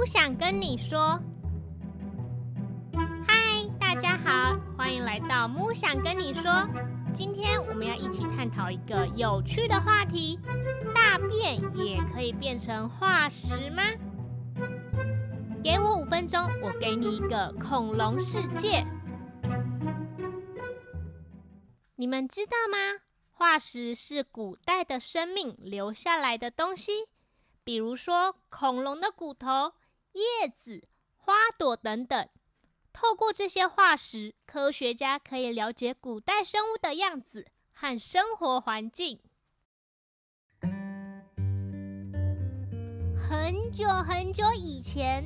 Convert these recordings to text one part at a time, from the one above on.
木想跟你说，嗨，大家好，欢迎来到木想跟你说。今天我们要一起探讨一个有趣的话题：大便也可以变成化石吗？给我五分钟，我给你一个恐龙世界。你们知道吗？化石是古代的生命留下来的东西，比如说恐龙的骨头、叶子、花朵等等。透过这些化石，科学家可以了解古代生物的样子和生活环境。很久很久以前，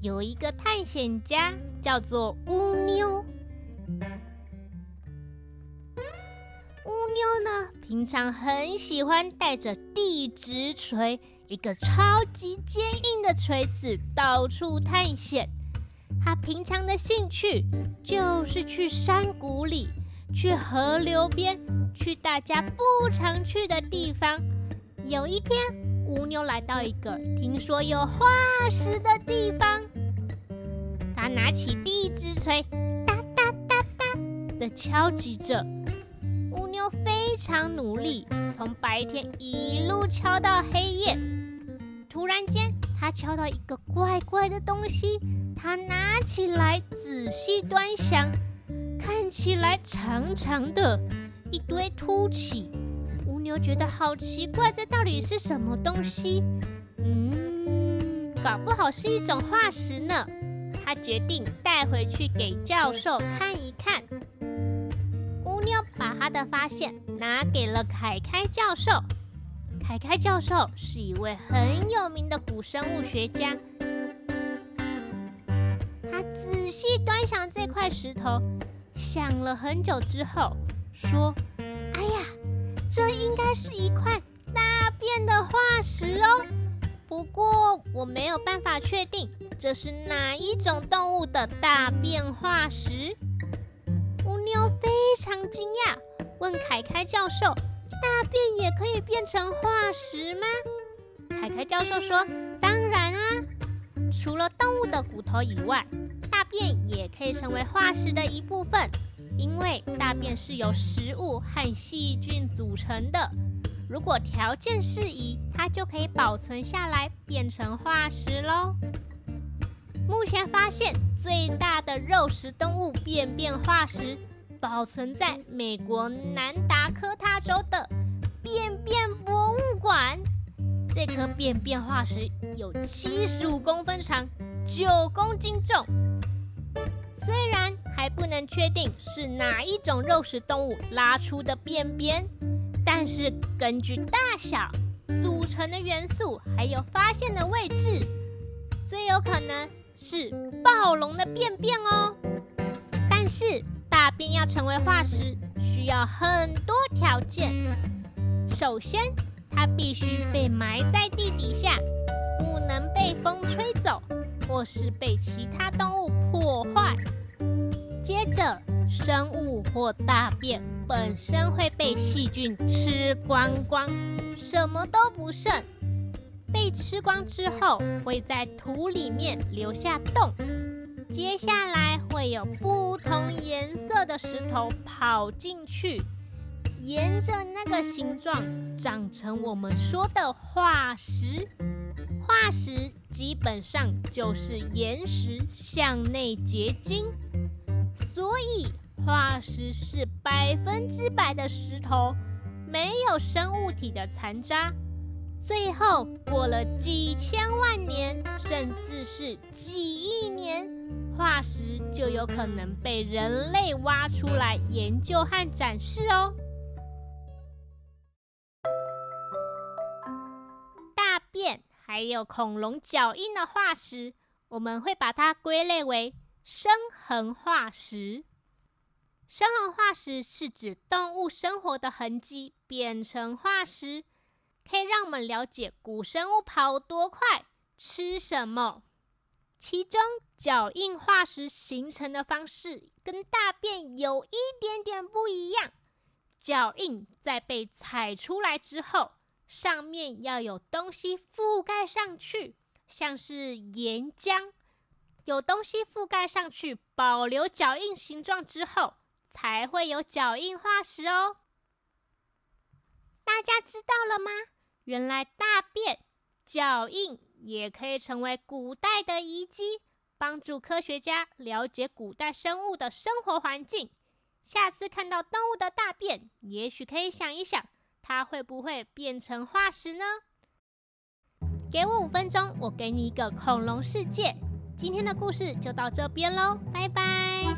有一个探险家叫做乌妞。平常很喜欢带着地质锤，一个超级坚硬的锤子，到处探险。他平常的兴趣就是去山谷里、去河流边、去大家不常去的地方。有一天，乌妞来到一个听说有化石的地方，他拿起地质锤，哒哒哒哒的敲击着。非常努力，从白天一路敲到黑夜。突然间，他敲到一个怪怪的东西，他拿起来仔细端详，看起来长长的，一堆凸起。乌牛觉得好奇怪，这到底是什么东西？嗯，搞不好是一种化石呢。他决定带回去给教授看一看。乌妞把他的发现拿给了凯凯教授。凯凯教授是一位很有名的古生物学家。他仔细端详这块石头，想了很久之后，说：“哎呀，这应该是一块大便的化石哦。不过我没有办法确定这是哪一种动物的大便化石。”乌妞非常惊讶，问凯凯教授：“大便也可以变成化石吗？”凯凯教授说：“当然啊，除了动物的骨头以外，大便也可以成为化石的一部分，因为大便是由食物和细菌组成的。如果条件适宜，它就可以保存下来，变成化石喽。”目前发现最大的肉食动物便便化石。保存在美国南达科他州的便便博物馆。这颗便便化石有七十五公分长，九公斤重。虽然还不能确定是哪一种肉食动物拉出的便便，但是根据大小、组成的元素还有发现的位置，最有可能是暴龙的便便哦。但是。大便要成为化石，需要很多条件。首先，它必须被埋在地底下，不能被风吹走，或是被其他动物破坏。接着，生物或大便本身会被细菌吃光光，什么都不剩。被吃光之后，会在土里面留下洞。接下来会有不同颜色的石头跑进去，沿着那个形状长成我们说的化石。化石基本上就是岩石向内结晶，所以化石是百分之百的石头，没有生物体的残渣。最后过了几千万年，甚至是几亿年。化石就有可能被人类挖出来研究和展示哦。大便还有恐龙脚印的化石，我们会把它归类为生痕化石。生痕化石是指动物生活的痕迹变成化石，可以让我们了解古生物跑多快、吃什么。其中脚印化石形成的方式跟大便有一点点不一样。脚印在被踩出来之后，上面要有东西覆盖上去，像是岩浆，有东西覆盖上去，保留脚印形状之后，才会有脚印化石哦。大家知道了吗？原来大便、脚印也可以成为古代的遗迹，帮助科学家了解古代生物的生活环境。下次看到动物的大便，也许可以想一想，它会不会变成化石呢？给我五分钟，我给你一个恐龙世界。今天的故事就到这边喽，拜拜。